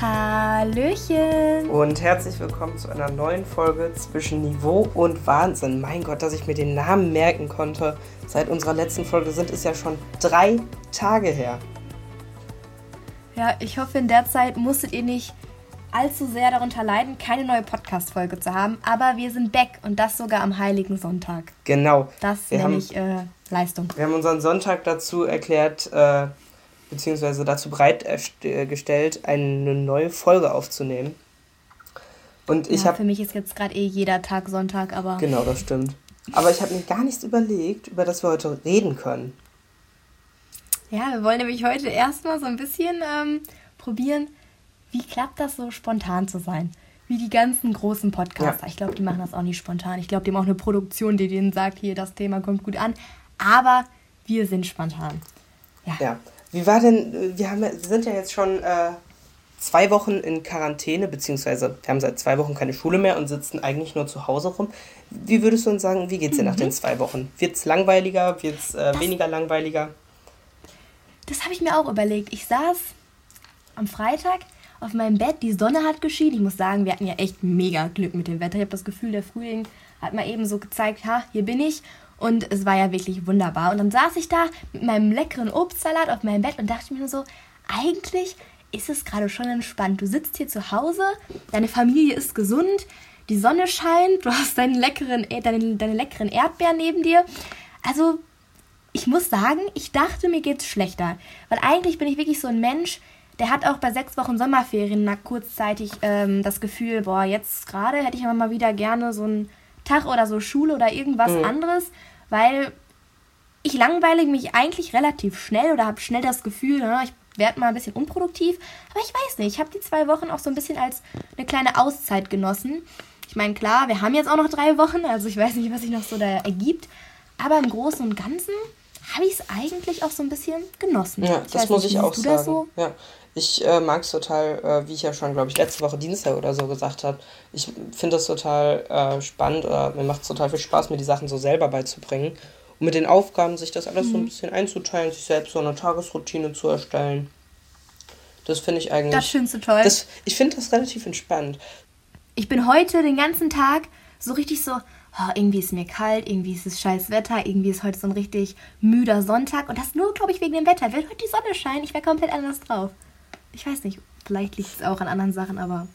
Hallöchen! Und herzlich willkommen zu einer neuen Folge zwischen Niveau und Wahnsinn. Mein Gott, dass ich mir den Namen merken konnte. Seit unserer letzten Folge sind es ja schon drei Tage her. Ja, ich hoffe, in der Zeit musstet ihr nicht allzu sehr darunter leiden, keine neue Podcast-Folge zu haben. Aber wir sind back und das sogar am Heiligen Sonntag. Genau. Das nenne ich äh, Leistung. Wir haben unseren Sonntag dazu erklärt, äh, beziehungsweise dazu bereitgestellt, eine neue Folge aufzunehmen. Und ich ja, habe. Für mich ist jetzt gerade eh jeder Tag Sonntag, aber. Genau, das stimmt. Aber ich habe mir gar nichts überlegt, über das wir heute reden können. Ja, wir wollen nämlich heute erstmal so ein bisschen ähm, probieren, wie klappt das so spontan zu sein? Wie die ganzen großen Podcaster. Ja. Ich glaube, die machen das auch nicht spontan. Ich glaube, die haben auch eine Produktion, die denen sagt, hier, das Thema kommt gut an. Aber wir sind spontan. Ja. ja. Wie war denn, wir, haben, sind ja jetzt schon äh, zwei Wochen in Quarantäne, beziehungsweise wir haben seit zwei Wochen keine Schule mehr und sitzen eigentlich nur zu Hause rum. Wie würdest du uns sagen, wie geht es dir mhm. nach den zwei Wochen? Wird es langweiliger, wird es äh, weniger langweiliger? Das habe ich mir auch überlegt. Ich saß am Freitag auf meinem Bett, die Sonne hat geschienen. Ich muss sagen, wir hatten ja echt mega Glück mit dem Wetter. Ich habe das Gefühl, der Frühling hat mal eben so gezeigt, ha, hier bin ich. Und es war ja wirklich wunderbar. Und dann saß ich da mit meinem leckeren Obstsalat auf meinem Bett und dachte mir nur so, eigentlich ist es gerade schon entspannt. Du sitzt hier zu Hause, deine Familie ist gesund, die Sonne scheint, du hast deinen leckeren, äh, deine, deine leckeren Erdbeeren neben dir. Also, ich muss sagen, ich dachte, mir geht's schlechter. Weil eigentlich bin ich wirklich so ein Mensch, der hat auch bei sechs Wochen Sommerferien nach kurzzeitig ähm, das Gefühl, boah, jetzt gerade hätte ich aber mal wieder gerne so einen Tag oder so Schule oder irgendwas mhm. anderes, weil ich langweile mich eigentlich relativ schnell oder habe schnell das Gefühl, ich werde mal ein bisschen unproduktiv. Aber ich weiß nicht, ich habe die zwei Wochen auch so ein bisschen als eine kleine Auszeit genossen. Ich meine, klar, wir haben jetzt auch noch drei Wochen, also ich weiß nicht, was sich noch so da ergibt. Aber im Großen und Ganzen habe ich es eigentlich auch so ein bisschen genossen. Ja, ich das muss nicht, ich auch sagen. So? Ja. Ich äh, mag es total, äh, wie ich ja schon, glaube ich, letzte Woche Dienstag oder so gesagt habe. Ich finde das total äh, spannend oder mir macht es total viel Spaß, mir die Sachen so selber beizubringen. Und mit den Aufgaben sich das alles mhm. so ein mhm. bisschen einzuteilen, sich selbst so eine Tagesroutine zu erstellen. Das finde ich eigentlich. Das findest du toll. Das, ich finde das relativ entspannt. Ich bin heute den ganzen Tag so richtig so, oh, irgendwie ist mir kalt, irgendwie ist es scheiß Wetter, irgendwie ist heute so ein richtig müder Sonntag. Und das nur, glaube ich, wegen dem Wetter. Will heute die Sonne scheinen, ich wäre komplett anders drauf ich weiß nicht, vielleicht liegt es auch an anderen Sachen, aber.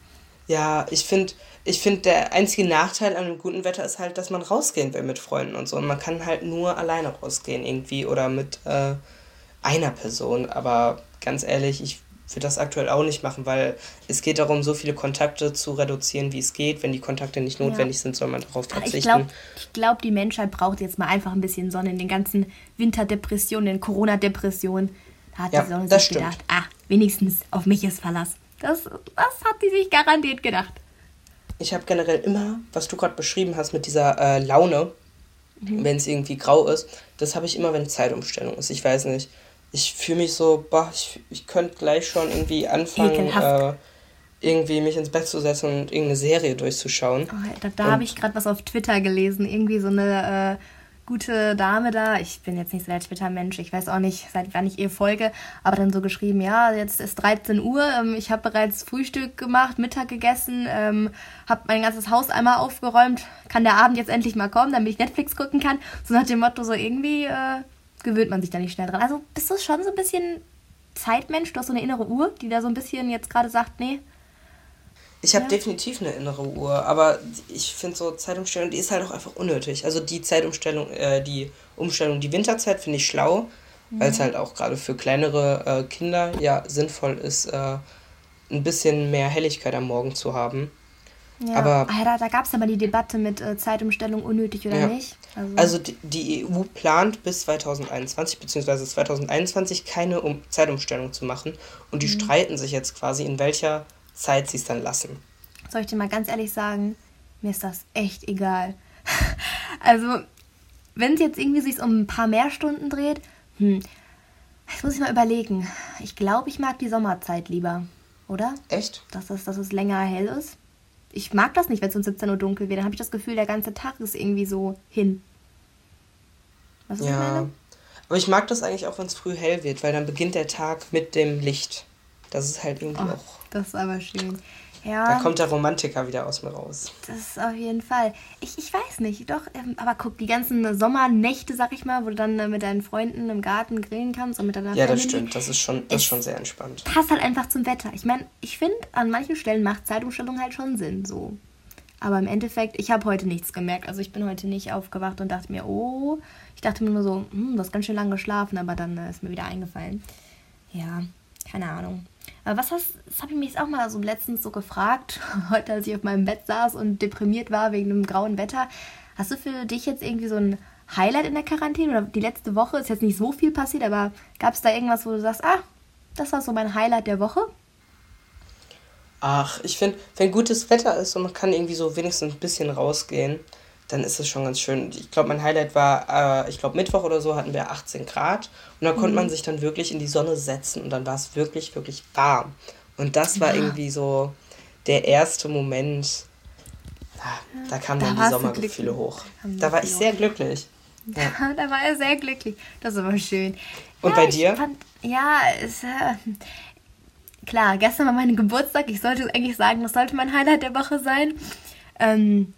Ja, ich finde, ich find, der einzige Nachteil an einem guten Wetter ist halt, dass man rausgehen will mit Freunden und so. Und man kann halt nur alleine rausgehen irgendwie oder mit äh, einer Person. Aber ganz ehrlich, ich würde das aktuell auch nicht machen, weil es geht darum, so viele Kontakte zu reduzieren, wie es geht. Wenn die Kontakte nicht notwendig ja. sind, soll man darauf verzichten. Ich glaube, glaub, die Menschheit braucht jetzt mal einfach ein bisschen Sonne in den ganzen Winterdepressionen, den Corona-Depressionen. Da hat ja, die Sonne sich stimmt. gedacht, ah, wenigstens auf mich ist Verlass. Das, das hat die sich garantiert gedacht. Ich habe generell immer, was du gerade beschrieben hast mit dieser äh, Laune, mhm. wenn es irgendwie grau ist, das habe ich immer, wenn Zeitumstellung ist. Ich weiß nicht. Ich fühle mich so, boah, ich, ich könnte gleich schon irgendwie anfangen, äh, irgendwie mich ins Bett zu setzen und irgendeine Serie durchzuschauen. Oh, da da habe ich gerade was auf Twitter gelesen. Irgendwie so eine äh, gute Dame da, ich bin jetzt nicht so der Twitter-Mensch, ich weiß auch nicht, seit wann ich ihr folge, aber dann so geschrieben, ja, jetzt ist 13 Uhr, ähm, ich habe bereits Frühstück gemacht, Mittag gegessen, ähm, habe mein ganzes Haus einmal aufgeräumt, kann der Abend jetzt endlich mal kommen, damit ich Netflix gucken kann. So nach dem Motto, so irgendwie äh, gewöhnt man sich da nicht schnell dran. Also bist du schon so ein bisschen Zeitmensch, du hast so eine innere Uhr, die da so ein bisschen jetzt gerade sagt, nee, ich habe ja. definitiv eine innere Uhr, aber ich finde so Zeitumstellung, die ist halt auch einfach unnötig. Also die Zeitumstellung, äh, die Umstellung, die Winterzeit finde ich schlau, mhm. weil es halt auch gerade für kleinere äh, Kinder ja sinnvoll ist, äh, ein bisschen mehr Helligkeit am Morgen zu haben. Ja, aber ah, da, da gab es aber die Debatte mit äh, Zeitumstellung unnötig oder ja. nicht. Also, also die, die, EU plant bis 2021 bzw. 2021 keine um Zeitumstellung zu machen und die mhm. streiten sich jetzt quasi, in welcher Zeit sie es dann lassen. Soll ich dir mal ganz ehrlich sagen, mir ist das echt egal. also, wenn es jetzt irgendwie sich um ein paar mehr Stunden dreht, hm, jetzt muss ich mal überlegen. Ich glaube, ich mag die Sommerzeit lieber, oder? Echt? Dass es, dass es länger hell ist. Ich mag das nicht, wenn es um 17 Uhr dunkel wird. Dann habe ich das Gefühl, der ganze Tag ist irgendwie so hin. Was ja. ich meine? Aber ich mag das eigentlich auch, wenn es früh hell wird, weil dann beginnt der Tag mit dem Licht. Das ist halt irgendwie Oh, auch. das ist aber schön. Ja. Da kommt der Romantiker wieder aus mir raus. Das ist auf jeden Fall. Ich, ich weiß nicht, doch, ähm, aber guck, die ganzen Sommernächte, sag ich mal, wo du dann äh, mit deinen Freunden im Garten grillen kannst und mit deiner Ja, das Family. stimmt. Das ist schon, das ist schon sehr entspannt. Passt halt einfach zum Wetter. Ich meine, ich finde, an manchen Stellen macht Zeitumstellung halt schon Sinn, so. Aber im Endeffekt, ich habe heute nichts gemerkt. Also ich bin heute nicht aufgewacht und dachte mir, oh, ich dachte mir nur so, hm, du hast ganz schön lange geschlafen, aber dann äh, ist mir wieder eingefallen. Ja, keine Ahnung. Aber was hast, das habe ich mich jetzt auch mal so letztens so gefragt, heute als ich auf meinem Bett saß und deprimiert war wegen dem grauen Wetter. Hast du für dich jetzt irgendwie so ein Highlight in der Quarantäne oder die letzte Woche? Ist jetzt nicht so viel passiert, aber gab es da irgendwas, wo du sagst, ah, das war so mein Highlight der Woche? Ach, ich finde, wenn gutes Wetter ist und man kann irgendwie so wenigstens ein bisschen rausgehen, dann ist es schon ganz schön. Ich glaube, mein Highlight war, äh, ich glaube, Mittwoch oder so hatten wir 18 Grad und da konnte man sich dann wirklich in die Sonne setzen und dann war es wirklich, wirklich warm. Und das war irgendwie so der erste Moment, ah, da kamen Da dann die Sommergefühle hoch. Da war ich sehr glücklich. Ja. da war er sehr glücklich. Das ist aber schön. Und ja, bei dir? Fand, ja, es, äh, klar, gestern war mein Geburtstag. Ich sollte eigentlich sagen, das sollte mein Highlight der Woche sein. Ähm,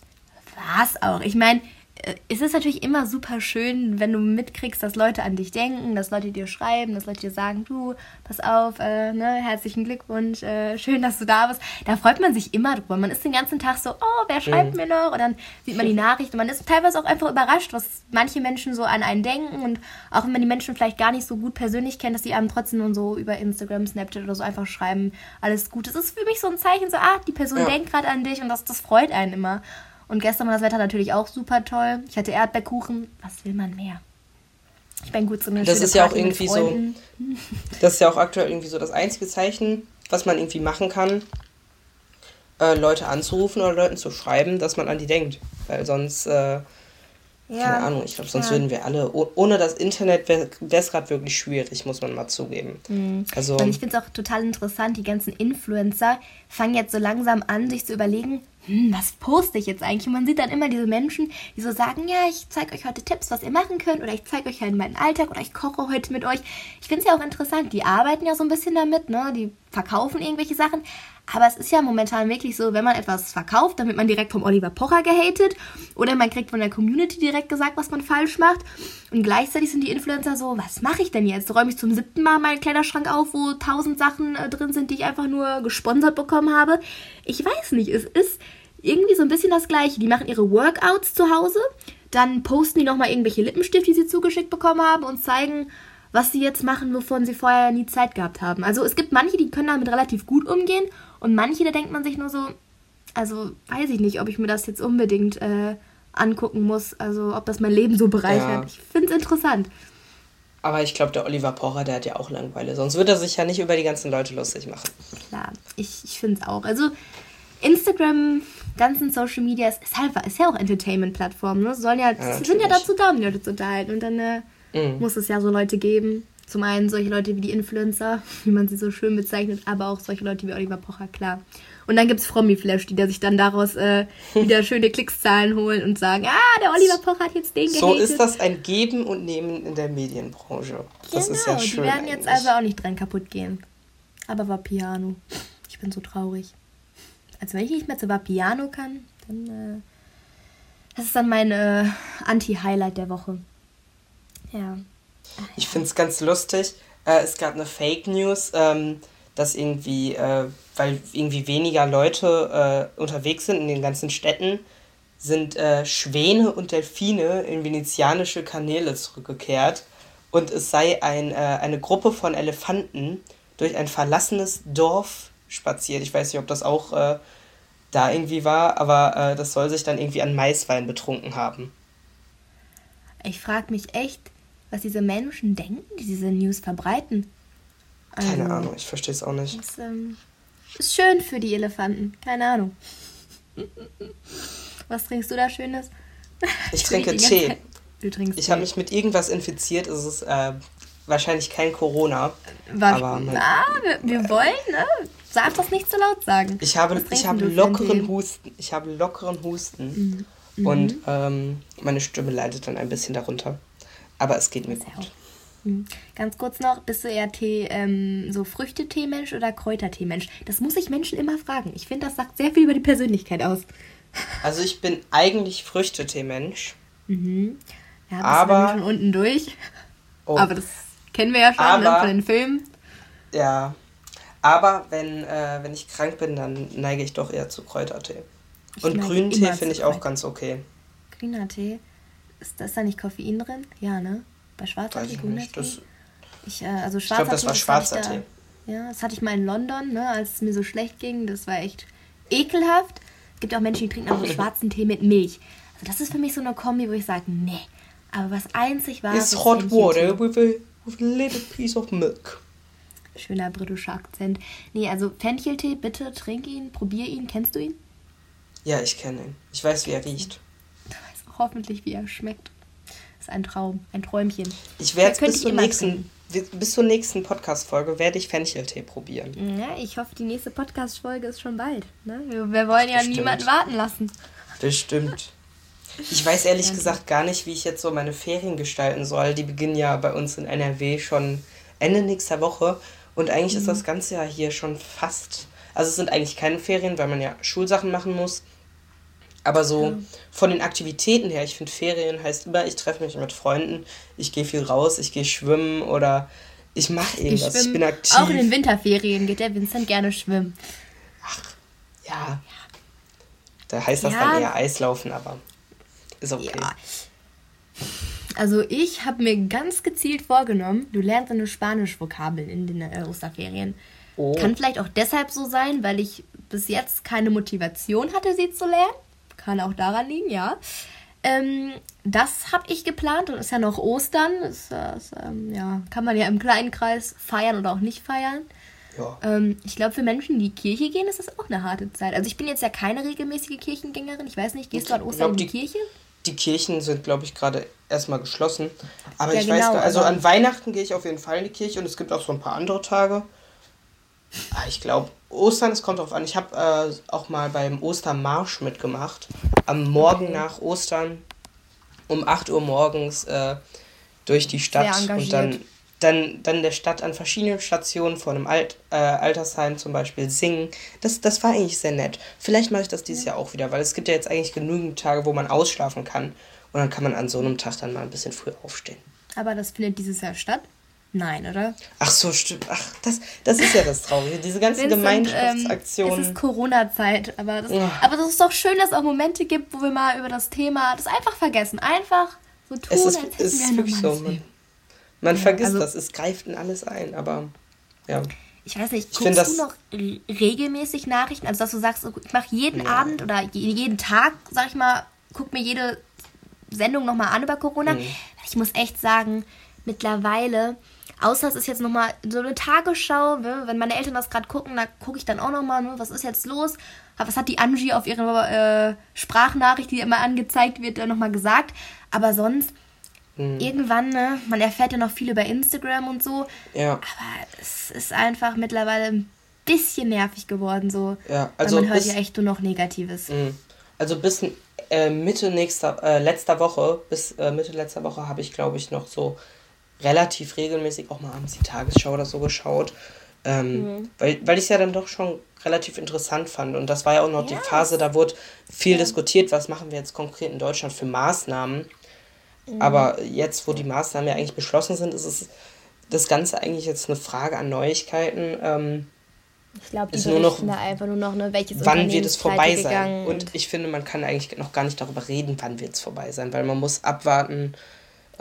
war es auch. Ich meine, äh, es ist natürlich immer super schön, wenn du mitkriegst, dass Leute an dich denken, dass Leute dir schreiben, dass Leute dir sagen, du, pass auf, äh, ne, herzlichen Glückwunsch, äh, schön, dass du da bist. Da freut man sich immer drüber. Man ist den ganzen Tag so, oh, wer schreibt Mhm. mir noch? Und dann sieht man die Nachricht und man ist teilweise auch einfach überrascht, was manche Menschen so an einen denken und auch wenn man die Menschen vielleicht gar nicht so gut persönlich kennt, dass die einem trotzdem so über Instagram, Snapchat oder so einfach schreiben, alles gut. Das ist für mich so ein Zeichen, so, ah, die Person Ja. denkt gerade an dich und das, das freut einen immer. Und gestern war das Wetter natürlich auch super toll. Ich hatte Erdbeerkuchen. Was will man mehr? Ich bin gut so eine Das ist ja auch Party irgendwie so-. Das ist ja auch aktuell irgendwie so das einzige Zeichen, was man irgendwie machen kann, äh, Leute anzurufen oder Leuten zu schreiben, dass man an die denkt. Weil sonst, äh, keine Ahnung, ich glaube, sonst ja. würden wir alle, oh, ohne das Internet wäre es gerade wirklich schwierig, muss man mal zugeben. Also, Und ich finde es auch total interessant, die ganzen Influencer fangen jetzt so langsam an, sich zu überlegen, hm, was poste ich jetzt eigentlich? Und man sieht dann immer diese Menschen, die so sagen, ja, ich zeige euch heute Tipps, was ihr machen könnt, oder ich zeige euch halt meinen Alltag, oder ich koche heute mit euch. Ich finde es ja auch interessant, die arbeiten ja so ein bisschen damit, ne? Die verkaufen irgendwelche Sachen. Aber es ist ja momentan wirklich so, wenn man etwas verkauft, dann wird man direkt vom Oliver Pocher gehatet oder man kriegt von der Community direkt gesagt, was man falsch macht. Und gleichzeitig sind die Influencer so, was mache ich denn jetzt? Räume ich zum siebten Mal meinen Kleiderschrank auf, wo tausend Sachen äh, drin sind, die ich einfach nur gesponsert bekommen habe? Ich weiß nicht, es ist irgendwie so ein bisschen das Gleiche. Die machen ihre Workouts zu Hause, dann posten die nochmal irgendwelche Lippenstift, die sie zugeschickt bekommen haben und zeigen, was sie jetzt machen, wovon sie vorher nie Zeit gehabt haben. Also es gibt manche, die können damit relativ gut umgehen und manche, da denkt man sich nur so, also weiß ich nicht, ob ich mir das jetzt unbedingt äh, angucken muss, also ob das mein Leben so bereichert. Ja. Ich finde es interessant. aber ich glaube, der Oliver Pocher, der hat ja auch Langeweile. Sonst würde er sich ja nicht über die ganzen Leute lustig machen. Klar, ich, ich finde es auch. Also Instagram, ganzen Social Media, ist, ist, halt, ist ja auch Entertainment-Plattform. Ne? Sollen ja, Ja, sind ja dazu da, um die Leute zu unterhalten. Und dann äh, Mhm. muss es ja so Leute geben. Zum einen solche Leute wie die Influencer, wie man sie so schön bezeichnet, aber auch solche Leute wie Oliver Pocher, klar. Und dann gibt es Frommi-Flash, die da sich dann daraus äh, wieder schöne Klickszahlen holen und sagen, ah, der Oliver Pocher hat jetzt den So gehatet. ist das ein Geben und Nehmen in der Medienbranche. Das genau, ist ja schön. die werden jetzt eigentlich. also auch nicht dran kaputt gehen. Aber Vapiano. Ich bin so traurig. Also wenn ich nicht mehr zu Vapiano kann, dann äh, das ist dann mein äh, Anti-Highlight der Woche. Ja. Ich finde es ganz lustig. Äh, es gab eine Fake News, ähm, dass irgendwie, äh, weil irgendwie weniger Leute äh, unterwegs sind in den ganzen Städten, sind äh, Schwäne und Delfine in venezianische Kanäle zurückgekehrt. Und es sei ein, äh, eine Gruppe von Elefanten durch ein verlassenes Dorf spaziert. Ich weiß nicht, ob das auch äh, da irgendwie war, aber das soll sich dann irgendwie an Maiswein betrunken haben. Ich frage mich echt, was diese Menschen denken, die diese News verbreiten. Keine Also, Ahnung, ich verstehe es auch nicht. Ist, ähm, ist schön für die Elefanten. Keine Ahnung. Was trinkst du da Schönes? Ich trinke Tee. Du trinkst Ich habe mich mit irgendwas infiziert. Es ist äh, wahrscheinlich kein Corona. War, aber mein- na, wir, wir wollen, ne? Darf das nicht zu laut sagen. Ich habe, ich habe lockeren? Husten. Ich habe lockeren Husten. Mhm. Und ähm, meine Stimme leidet dann ein bisschen darunter. Aber es geht mir ja gut. Mhm. Ganz kurz noch, bist du eher Tee, ähm, so Früchtetee-Mensch oder Kräutertee-Mensch? Das muss ich Menschen immer fragen. Ich finde, das sagt sehr viel über die Persönlichkeit aus. Also ich bin eigentlich Früchtetee-Mensch. Mhm. Ja, bist aber schon unten durch. Oh. Aber das kennen wir ja schon ne, aber, von den Filmen. Ja. Aber wenn, äh, wenn ich krank bin, dann neige ich doch eher zu Kräutertee. Ich Und grünen Tee finde ich auch ganz okay. Grüner Tee? Ist, ist da nicht Koffein drin? Ja, ne? Bei schwarzer Tee, Tee? Das, ich, äh, also ich glaube, das war schwarzer das Tee. Da, ja, das hatte ich mal in London, ne, als es mir so schlecht ging. Das war echt ekelhaft. Es gibt auch Menschen, die trinken auch so schwarzen Tee mit Milch. Also das ist für mich so eine Kombi, wo ich sage, nee. Aber was einzig war. Ist hot water with a, with a little piece of milk. Schöner britischer Akzent. Nee, also Fencheltee, bitte trink ihn, probier ihn. Kennst du ihn? Ja, ich kenne ihn. Ich weiß, wie er riecht. Hoffentlich, wie er schmeckt. Das ist ein Traum, ein Träumchen. Ich werde bis, zur nächsten, bis zur nächsten Podcast-Folge werde ich Fencheltee probieren. Ja, ich hoffe, die nächste Podcast-Folge ist schon bald. Ne? Wir, wir wollen ja niemanden warten lassen. Das stimmt. Ich weiß ehrlich ja. gesagt gar nicht, wie ich jetzt so meine Ferien gestalten soll. Die beginnen ja bei uns in NRW schon Ende nächster Woche. Und eigentlich mhm. ist das Ganze ja hier schon fast. Also es sind eigentlich keine Ferien, weil man ja Schulsachen machen muss. Aber so ja. von den Aktivitäten her, ich finde Ferien heißt immer, ich treffe mich mit Freunden, ich gehe viel raus, ich gehe schwimmen oder ich mache irgendwas, ich, ich, bin aktiv. Auch in den Winterferien geht der Vincent gerne schwimmen. Ach, ja. Da heißt das ja. dann eher Eislaufen, aber ist okay. Ja. Also ich habe mir ganz gezielt vorgenommen, du lernst eine Spanisch-Vokabeln in den äh, Osterferien. Oh. Kann vielleicht auch deshalb so sein, weil ich bis jetzt keine Motivation hatte, sie zu lernen. Kann auch daran liegen, ja. Ähm, das habe ich geplant und ist ja noch Ostern. Das, das ähm, ja, kann man ja im kleinen Kreis feiern oder auch nicht feiern. Ja. Ähm, ich glaube, für Menschen, die in die Kirche gehen, ist das auch eine harte Zeit. Also ich bin jetzt ja keine regelmäßige Kirchengängerin. Ich weiß nicht, gehst du an Ostern glaub, in die, die Kirche? Die Kirchen sind, glaube ich, gerade erstmal geschlossen. Aber ja, ich genau, weiß gar also an Weihnachten gehe ich auf jeden Fall in die Kirche und es gibt auch so ein paar andere Tage. Ah, ich glaube, Ostern, es kommt drauf an. Ich habe äh, auch mal beim Ostermarsch mitgemacht. Am Morgen nach Ostern um 8 Uhr morgens äh, durch die Stadt und dann, dann, dann der Stadt an verschiedenen Stationen vor einem Alt, äh, Altersheim zum Beispiel singen. Das, das war eigentlich sehr nett. Vielleicht mache ich das dieses Jahr auch wieder, weil es gibt ja jetzt eigentlich genügend Tage, wo man ausschlafen kann. Und dann kann man an so einem Tag dann mal ein bisschen früher aufstehen. Aber das findet dieses Jahr statt? Nein, oder? Ach so, stimmt. Ach, das, das ist ja das Traurige. Diese ganzen Vincent, Gemeinschaftsaktionen. Ähm, es ist Corona-Zeit, aber das, ja. aber das ist doch schön, dass es auch Momente gibt, wo wir mal über das Thema das einfach vergessen. Einfach so tun, es ist, als hätten es ist wirklich so. Man, man ja, vergisst also, das, es greift in alles ein, aber ja. Ich weiß nicht, guckst ich du noch regelmäßig Nachrichten? Also, dass du sagst, ich mache jeden ja. Abend oder jeden Tag, sag ich mal, guck mir jede Sendung nochmal an über Corona. Mhm. Ich muss echt sagen, mittlerweile Außer es ist jetzt nochmal so eine Tagesschau, ne? wenn meine Eltern das gerade gucken, da gucke ich dann auch nochmal, ne? was ist jetzt los? Was hat die Angie auf ihrer äh, Sprachnachricht, die immer angezeigt wird, nochmal gesagt? Aber sonst, mhm. irgendwann, ne? man erfährt ja noch viel über Instagram und so. Ja. Aber es ist einfach mittlerweile ein bisschen nervig geworden, so. Ja, also. Weil man hört ja echt nur noch Negatives. Mhm. Also bis äh, Mitte nächster, äh, letzter Woche, bis äh, Mitte letzter Woche habe ich, glaube ich, noch so relativ regelmäßig auch mal abends die Tagesschau oder so geschaut. Ähm, mhm. Weil, weil ich es ja dann doch schon relativ interessant fand. Und das war ja auch noch ja. die Phase, da wurde viel ja. diskutiert, was machen wir jetzt konkret in Deutschland für Maßnahmen. Mhm. Aber jetzt, wo die Maßnahmen ja eigentlich beschlossen sind, ist es das Ganze eigentlich jetzt eine Frage an Neuigkeiten. Ähm, ich glaube, die ist nur noch, da einfach nur noch, ne, welches wann wird es vorbei sein? Und ich finde, man kann eigentlich noch gar nicht darüber reden, wann wird es vorbei sein, weil man muss abwarten,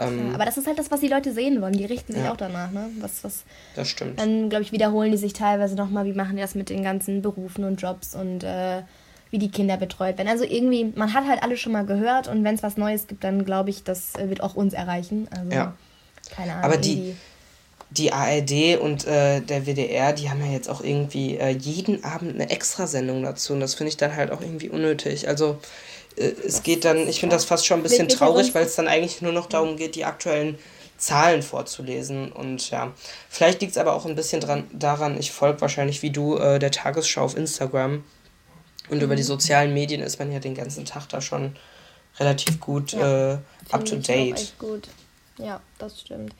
ähm, aber das ist halt das, was die Leute sehen wollen. Die richten sich ja. auch danach, ne? Was, was, das stimmt. Dann, glaube ich, wiederholen die sich teilweise nochmal, wie machen die das mit den ganzen Berufen und Jobs und äh, wie die Kinder betreut werden. Also irgendwie, man hat halt alles schon mal gehört und wenn es was Neues gibt, dann glaube ich, das äh, wird auch uns erreichen. Also, ja. keine Ahnung. Aber die, die ARD und äh, der WDR, die haben ja jetzt auch irgendwie äh, jeden Abend eine Extrasendung dazu und das finde ich dann halt auch irgendwie unnötig. Also es geht dann, ich finde das fast schon ein bisschen traurig, weil es dann eigentlich nur noch darum geht, die aktuellen Zahlen vorzulesen. Und ja, vielleicht liegt es aber auch ein bisschen dran, daran, ich folge wahrscheinlich wie du äh, der Tagesschau auf Instagram. Und mhm. über die mhm. sozialen Medien ist man ja den ganzen Tag da schon relativ gut ja, äh, up to date. Echt gut. Ja, das stimmt.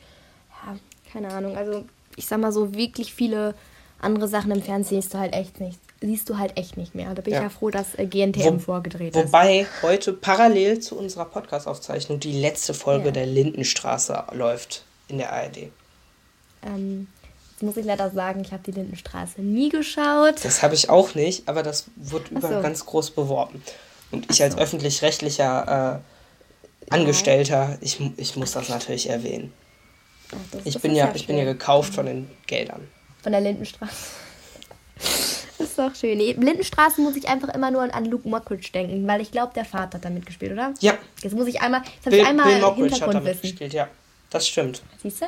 ja, keine Ahnung. Also ich sag mal so, wirklich viele andere Sachen im Fernsehen siehst du halt echt nicht. Siehst du halt echt nicht mehr. Da bin ja. ich ja froh, dass äh, GNTM Wo, vorgedreht ist. Wobei heute parallel zu unserer Podcast-Aufzeichnung die letzte Folge ja. der Lindenstraße läuft in der ARD. Ähm, jetzt muss ich leider sagen, ich habe die Lindenstraße nie geschaut. Das habe ich auch nicht, aber das wird so. über ganz groß beworben. Und ich so. als öffentlich-rechtlicher äh, Angestellter, ich, ich muss das natürlich erwähnen. Ach, das, ich, das bin ja, ich bin ja gekauft von den Geldern. Von der Lindenstraße. Das ist doch schön. Lindenstraße muss ich einfach immer nur an Luke Mockridge denken, weil ich glaube, der Vater hat damit gespielt, oder? Ja. Jetzt muss ich einmal, jetzt habe ich einmal Bill Mockridge hat damit gespielt, ja. Das stimmt. Siehst du?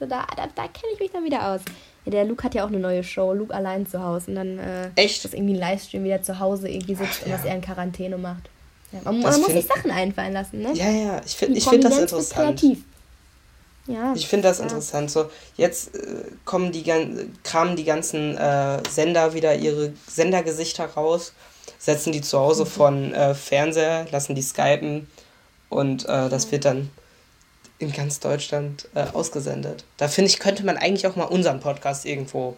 So, da da, da kenne ich mich dann wieder aus. Ja, der Luke hat ja auch eine neue Show, Luke allein zu Hause. Und dann äh, Echt? ist irgendwie ein Livestream, wie er zu Hause irgendwie sitzt Ach, und ja. was er in Quarantäne macht. Ja, man, man muss sich Sachen einfallen lassen, ne? Ja, ja, ich finde find das interessant. Kreativ. Ja, ich finde das ja. interessant. So, jetzt äh, kommen die, kramen die ganzen äh, Sender wieder ihre Sendergesichter raus, setzen die zu Hause mhm. von äh, Fernseher, lassen die skypen und äh, das wird dann in ganz Deutschland äh, ausgesendet. Da finde ich, könnte man eigentlich auch mal unseren Podcast irgendwo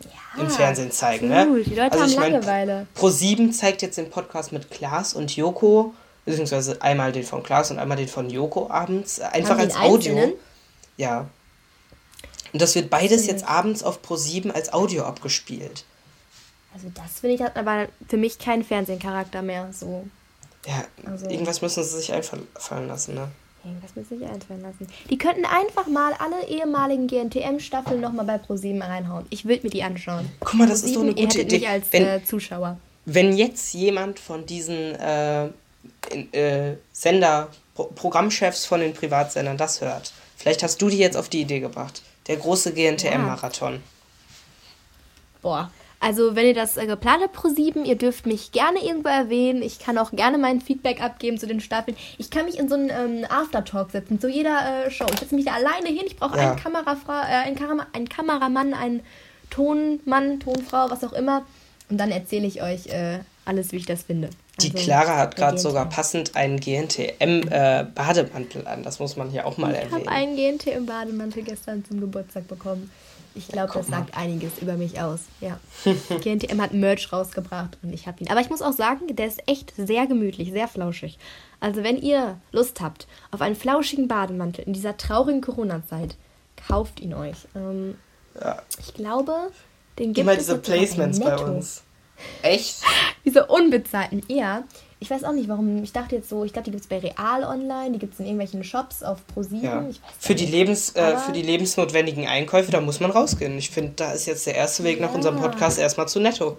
ja, im Fernsehen zeigen. Ne? Die Leute also ich haben Langeweile. Pro7 zeigt jetzt den Podcast mit Klaas und Joko beziehungsweise einmal den von Klaas und einmal den von Joko abends, einfach als Audio. Einzelnen? Ja. Und das wird beides jetzt abends auf Pro7 als Audio abgespielt. Also das finde ich hat aber für mich keinen Fernsehcharakter mehr so. Ja, also, irgendwas müssen sie sich einfallen lassen, ne? Irgendwas müssen sie sich einfallen lassen. Die könnten einfach mal alle ehemaligen GNTM-Staffeln nochmal bei Pro7 reinhauen. Ich würde mir die anschauen. Guck mal, das ist doch eine gute Idee. Mich als wenn, äh, Zuschauer. Wenn jetzt jemand von diesen äh, äh, Sender, Pro Programmchefs von den Privatsendern das hört. Vielleicht hast du die jetzt auf die Idee gebracht. Der große GNTM-Marathon. Ja. Boah, also wenn ihr das äh, geplant habt pro 7, ihr dürft mich gerne irgendwo erwähnen. Ich kann auch gerne mein Feedback abgeben zu den Staffeln. Ich kann mich in so einen ähm, Aftertalk setzen, zu jeder äh, Show. Ich setze mich da alleine hin. Ich brauche ja. einen, Kamerafrau, äh, einen, Kam einen Kameramann, einen Tonmann, Tonfrau, was auch immer. Und dann erzähle ich euch äh, alles, wie ich das finde. Die also, Clara hat gerade sogar passend einen GNTM-Bademantel äh, an. Das muss man hier auch mal ich erwähnen. Ich habe einen GNTM-Bademantel gestern zum Geburtstag bekommen. Ich glaube, das sagt einiges über mich aus. Ja. GNTM hat Merch rausgebracht und ich habe ihn. Aber ich muss auch sagen, der ist echt sehr gemütlich, sehr flauschig. Also wenn ihr Lust habt auf einen flauschigen Bademantel in dieser traurigen Corona-Zeit, kauft ihn euch. Ähm, ja. Ich glaube, den gibt Immer es diese Placements bei uns. Echt? Diese unbezahlten. Ja. Ich weiß auch nicht, warum. Ich dachte jetzt so, ich glaube, die gibt es bei Real online, die gibt es in irgendwelchen Shops auf ProSieben. Ja. für, die Lebens, äh, für die lebensnotwendigen Einkäufe, da muss man rausgehen. Ich finde, da ist jetzt der erste Weg nach ja. unserem Podcast erstmal zu netto.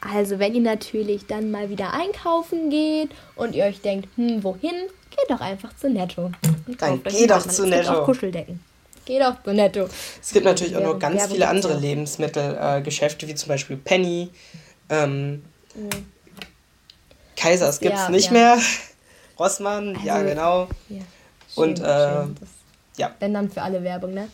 Also, wenn ihr natürlich dann mal wieder einkaufen geht und ihr euch denkt, hm, wohin, geht doch einfach zu Netto. Und dann geh doch zu Netto. Auch Kuscheldecke. Geh doch zu Netto. Es gibt natürlich auch noch ganz viele andere Lebensmittelgeschäfte, äh, wie zum Beispiel Penny. Ähm, mhm. Kaisers gibt es ja, nicht ja. mehr. Rossmann, also, ja, genau. Ja, schön, Und, äh, ja. Wenn dann für alle Werbung, ne?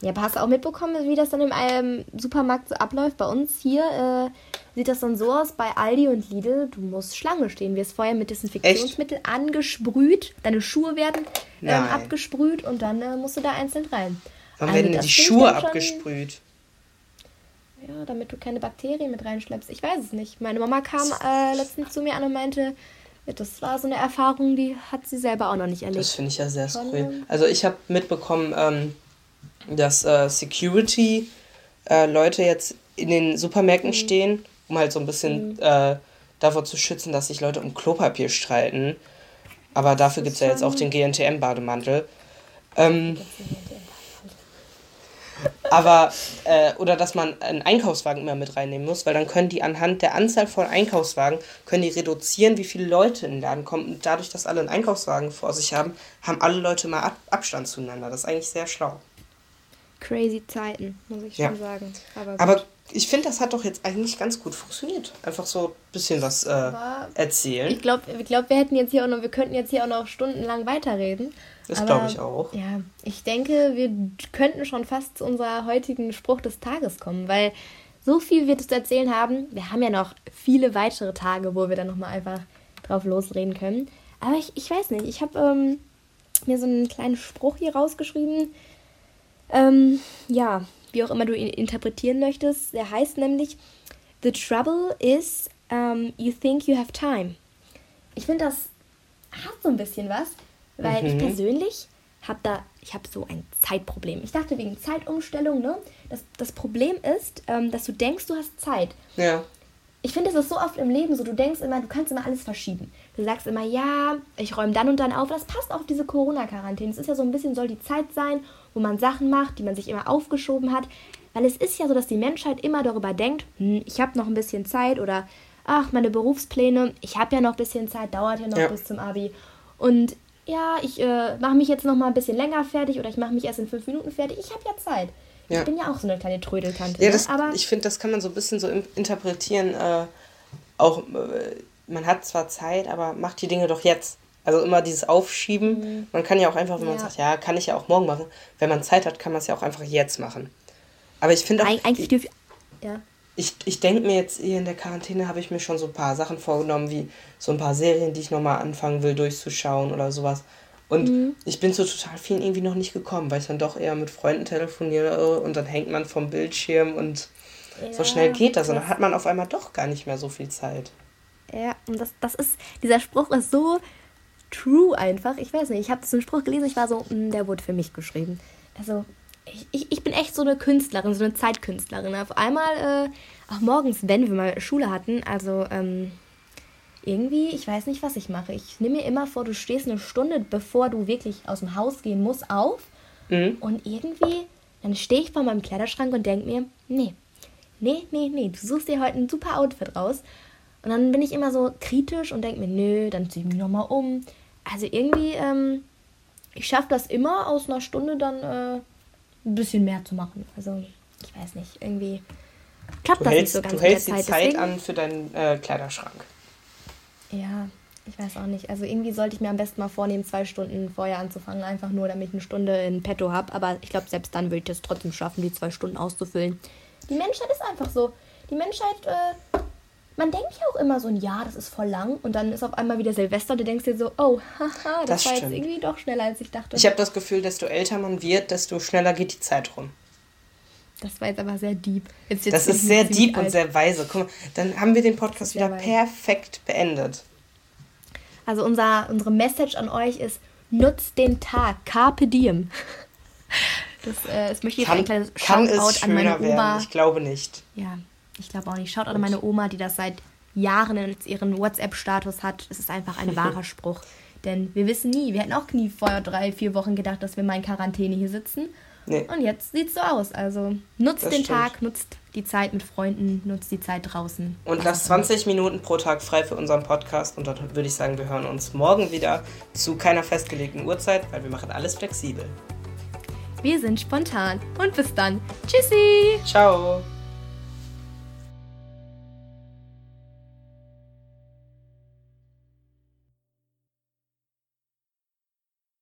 Ja, aber hast du auch mitbekommen, wie das dann im ähm, Supermarkt so abläuft? Bei uns hier äh, sieht das dann so aus, bei Aldi und Lidl, du musst Schlange stehen. Wirst vorher mit Desinfektionsmittel Echt? angesprüht, deine Schuhe werden ähm, abgesprüht und dann äh, musst du da einzeln rein. Wann also, werden denn die Schuhe abgesprüht? Ja, damit du keine Bakterien mit reinschleppst. Ich weiß es nicht. Meine Mama kam äh, letztens zu mir an und meinte, das war so eine Erfahrung, die hat sie selber auch noch nicht erlebt. Das finde ich ja sehr skurril. Also ich habe mitbekommen, ähm, dass äh, Security-Leute äh, jetzt in den Supermärkten mhm. stehen, um halt so ein bisschen mhm. äh, davor zu schützen, dass sich Leute um Klopapier streiten. Aber dafür gibt es ja jetzt auch den GNTM-Bademantel. Ähm, aber, äh, oder dass man einen Einkaufswagen immer mit reinnehmen muss, weil dann können die anhand der Anzahl von Einkaufswagen, können die reduzieren, wie viele Leute in den Laden kommen. Und dadurch, dass alle einen Einkaufswagen vor sich haben, haben alle Leute mal Ab Abstand zueinander. Das ist eigentlich sehr schlau crazy Zeiten, muss ich ja. schon sagen. Aber, Aber ich finde, das hat doch jetzt eigentlich ganz gut funktioniert. Einfach so ein bisschen was äh, erzählen. Ich glaube, ich glaub, wir hätten jetzt hier auch noch, wir könnten jetzt hier auch noch stundenlang weiterreden. Das glaube ich auch. Ja, ich denke, wir könnten schon fast zu unserer heutigen Spruch des Tages kommen, weil so viel wird es zu erzählen haben. Wir haben ja noch viele weitere Tage, wo wir dann nochmal einfach drauf losreden können. Aber ich, ich weiß nicht, ich habe ähm, mir so einen kleinen Spruch hier rausgeschrieben. Ähm, ja, wie auch immer du ihn interpretieren möchtest. Der heißt nämlich, The trouble is, um, you think you have time. Ich finde, das hat so ein bisschen was, weil mhm. ich persönlich habe da, ich habe so ein Zeitproblem. Ich dachte wegen Zeitumstellung, ne? Das, das Problem ist, ähm, dass du denkst, du hast Zeit. Ja. Ich finde, es ist so oft im Leben so, du denkst immer, du kannst immer alles verschieben. Du sagst immer, ja, ich räume dann und dann auf. Das passt auf diese Corona-Quarantäne. Es ist ja so ein bisschen, soll die Zeit sein, wo man Sachen macht, die man sich immer aufgeschoben hat. Weil es ist ja so, dass die Menschheit immer darüber denkt, hm, ich habe noch ein bisschen Zeit oder ach, meine Berufspläne, ich habe ja noch ein bisschen Zeit, dauert ja noch ja. bis zum Abi. Und ja, ich äh, mache mich jetzt noch mal ein bisschen länger fertig oder ich mache mich erst in fünf Minuten fertig. Ich habe ja Zeit. Ja. Ich bin ja auch so eine kleine Trödeltante. Ja, ne? das, aber ich finde, das kann man so ein bisschen so interpretieren. Äh, auch, äh, man hat zwar Zeit, aber macht die Dinge doch jetzt. Also immer dieses Aufschieben. Mhm. Man kann ja auch einfach, wenn ja. man sagt, ja, kann ich ja auch morgen machen. Wenn man Zeit hat, kann man es ja auch einfach jetzt machen. Aber ich finde auch. Eig eigentlich dürfen. Ja ich, ich denke mir jetzt hier in der Quarantäne habe ich mir schon so ein paar Sachen vorgenommen, wie so ein paar Serien, die ich nochmal anfangen will, durchzuschauen oder sowas. Und mhm. ich bin zu total vielen irgendwie noch nicht gekommen, weil ich dann doch eher mit Freunden telefoniere und dann hängt man vom Bildschirm und ja, so schnell geht das. Und dann hat man auf einmal doch gar nicht mehr so viel Zeit. Ja, und das, das ist, dieser Spruch ist so true einfach. Ich weiß nicht, ich habe diesen Spruch gelesen, ich war so, hm, der wurde für mich geschrieben. Also, ich, ich, ich bin echt so eine Künstlerin, so eine Zeitkünstlerin. Auf einmal, äh, auch morgens, wenn wir mal Schule hatten, also ähm, irgendwie, ich weiß nicht, was ich mache. Ich nehme mir immer vor, du stehst eine Stunde, bevor du wirklich aus dem Haus gehen musst, auf. Mhm. Und irgendwie, dann stehe ich vor meinem Kleiderschrank und denke mir, nee, nee, nee, nee, du suchst dir heute ein super Outfit raus. Und dann bin ich immer so kritisch und denke mir, nö, dann ziehe ich mich nochmal um. Also irgendwie, ähm, ich schaffe das immer aus einer Stunde dann äh, ein bisschen mehr zu machen. Also, ich weiß nicht, irgendwie klappt du das hältst, nicht so ganz Du hältst die Zeit, Zeit an für deinen äh, Kleiderschrank. Ja, ich weiß auch nicht. Also irgendwie sollte ich mir am besten mal vornehmen, zwei Stunden vorher anzufangen, einfach nur, damit ich eine Stunde in petto habe. Aber ich glaube, selbst dann würde ich es trotzdem schaffen, die zwei Stunden auszufüllen. Die Menschheit ist einfach so. Die Menschheit, äh, man denkt ja auch immer so ein Jahr, das ist voll lang. Und dann ist auf einmal wieder Silvester und du denkst dir so, oh, haha, das, das war jetzt irgendwie doch schneller, als ich dachte. Ich habe das Gefühl, desto älter man wird, desto schneller geht die Zeit rum. Das war jetzt aber sehr deep. Jetzt, jetzt das ist sehr deep alt. und sehr weise. Guck mal, dann haben wir den Podcast wieder perfekt beendet. Also unser, unsere Message an euch ist, nutzt den Tag, carpe diem. Das, äh, das möchte ich jetzt ein kleines Shoutout an meine Oma. Werden? Ich glaube nicht. Ja, ich glaube auch nicht. Schaut an meine Oma, die das seit Jahren in ihren WhatsApp-Status hat. Es ist einfach ein wahrer Spruch. Denn wir wissen nie. Wir hätten auch nie vor drei, vier Wochen gedacht, dass wir mal in Quarantäne hier sitzen. Nee. Und jetzt sieht es so aus. Also nutzt das den stimmt. Tag, nutzt die Zeit mit Freunden, nutzt die Zeit draußen. Und lasst 20 Minuten pro Tag frei für unseren Podcast. Und dann würde ich sagen, wir hören uns morgen wieder zu keiner festgelegten Uhrzeit, weil wir machen alles flexibel. Wir sind spontan. Und bis dann. Tschüssi. Ciao.